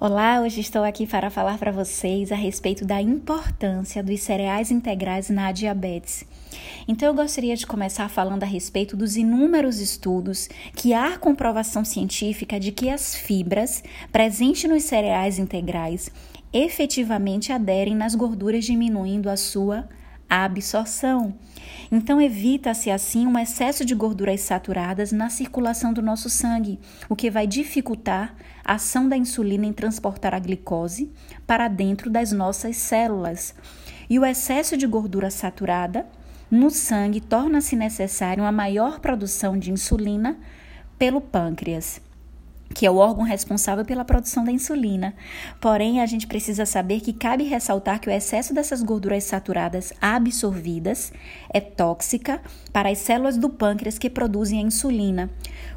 Olá, hoje estou aqui para falar para vocês a respeito da importância dos cereais integrais na diabetes. Então, eu gostaria de começar falando a respeito dos inúmeros estudos que há comprovação científica de que as fibras presentes nos cereais integrais efetivamente aderem nas gorduras, diminuindo a sua a absorção. Então, evita-se assim um excesso de gorduras saturadas na circulação do nosso sangue, o que vai dificultar a ação da insulina em transportar a glicose para dentro das nossas células. E o excesso de gordura saturada no sangue torna-se necessário uma maior produção de insulina pelo pâncreas que é o órgão responsável pela produção da insulina. Porém, a gente precisa saber que cabe ressaltar que o excesso dessas gorduras saturadas absorvidas é tóxica para as células do pâncreas que produzem a insulina.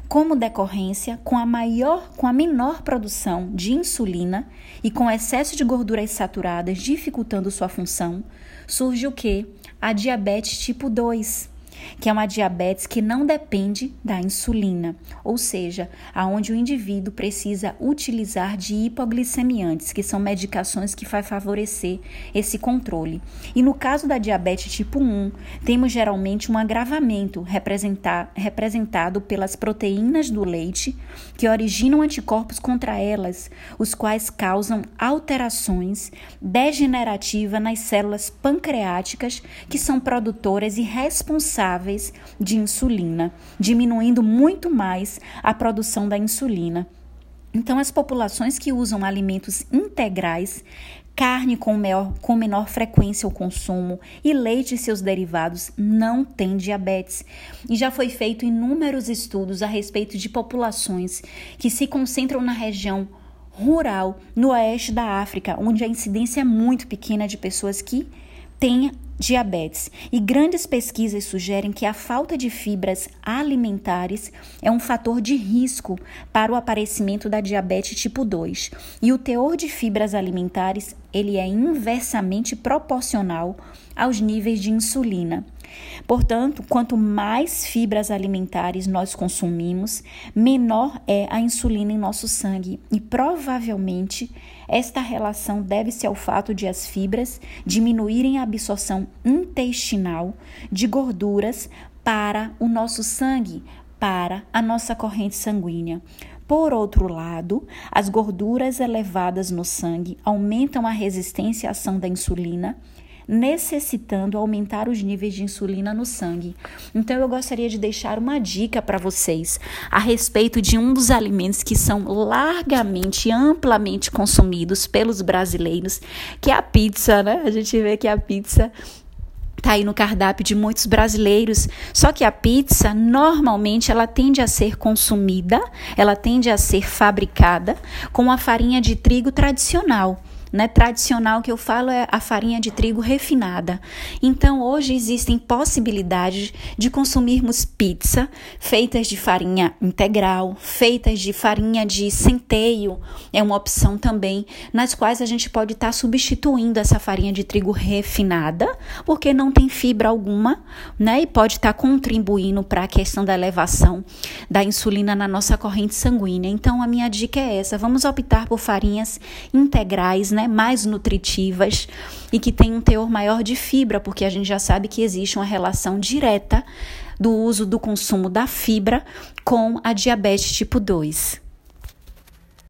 Como decorrência, com a maior, com a menor produção de insulina e com excesso de gorduras saturadas dificultando sua função, surge o que? A diabetes tipo 2 que é uma diabetes que não depende da insulina, ou seja, aonde o indivíduo precisa utilizar de hipoglicemiantes, que são medicações que vai favorecer esse controle. E no caso da diabetes tipo 1, temos geralmente um agravamento representado pelas proteínas do leite, que originam anticorpos contra elas, os quais causam alterações degenerativas nas células pancreáticas, que são produtoras e responsáveis de insulina, diminuindo muito mais a produção da insulina. Então, as populações que usam alimentos integrais, carne com, maior, com menor frequência ao consumo e leite e seus derivados não têm diabetes. E já foi feito inúmeros estudos a respeito de populações que se concentram na região rural, no oeste da África, onde a incidência é muito pequena de pessoas que têm diabetes. E grandes pesquisas sugerem que a falta de fibras alimentares é um fator de risco para o aparecimento da diabetes tipo 2. E o teor de fibras alimentares, ele é inversamente proporcional aos níveis de insulina. Portanto, quanto mais fibras alimentares nós consumimos, menor é a insulina em nosso sangue e provavelmente esta relação deve-se ao fato de as fibras diminuírem a absorção intestinal de gorduras para o nosso sangue, para a nossa corrente sanguínea. Por outro lado, as gorduras elevadas no sangue aumentam a resistência à ação da insulina necessitando aumentar os níveis de insulina no sangue. Então eu gostaria de deixar uma dica para vocês a respeito de um dos alimentos que são largamente, amplamente consumidos pelos brasileiros, que é a pizza, né? A gente vê que a pizza Está aí no cardápio de muitos brasileiros. Só que a pizza, normalmente, ela tende a ser consumida, ela tende a ser fabricada com a farinha de trigo tradicional né, tradicional que eu falo é a farinha de trigo refinada. Então, hoje existem possibilidades de consumirmos pizza feitas de farinha integral, feitas de farinha de centeio, é uma opção também, nas quais a gente pode estar tá substituindo essa farinha de trigo refinada, porque não tem fibra alguma, né, e pode estar tá contribuindo para a questão da elevação da insulina na nossa corrente sanguínea. Então, a minha dica é essa: vamos optar por farinhas integrais, né, mais nutritivas e que têm um teor maior de fibra, porque a gente já sabe que existe uma relação direta do uso do consumo da fibra com a diabetes tipo 2.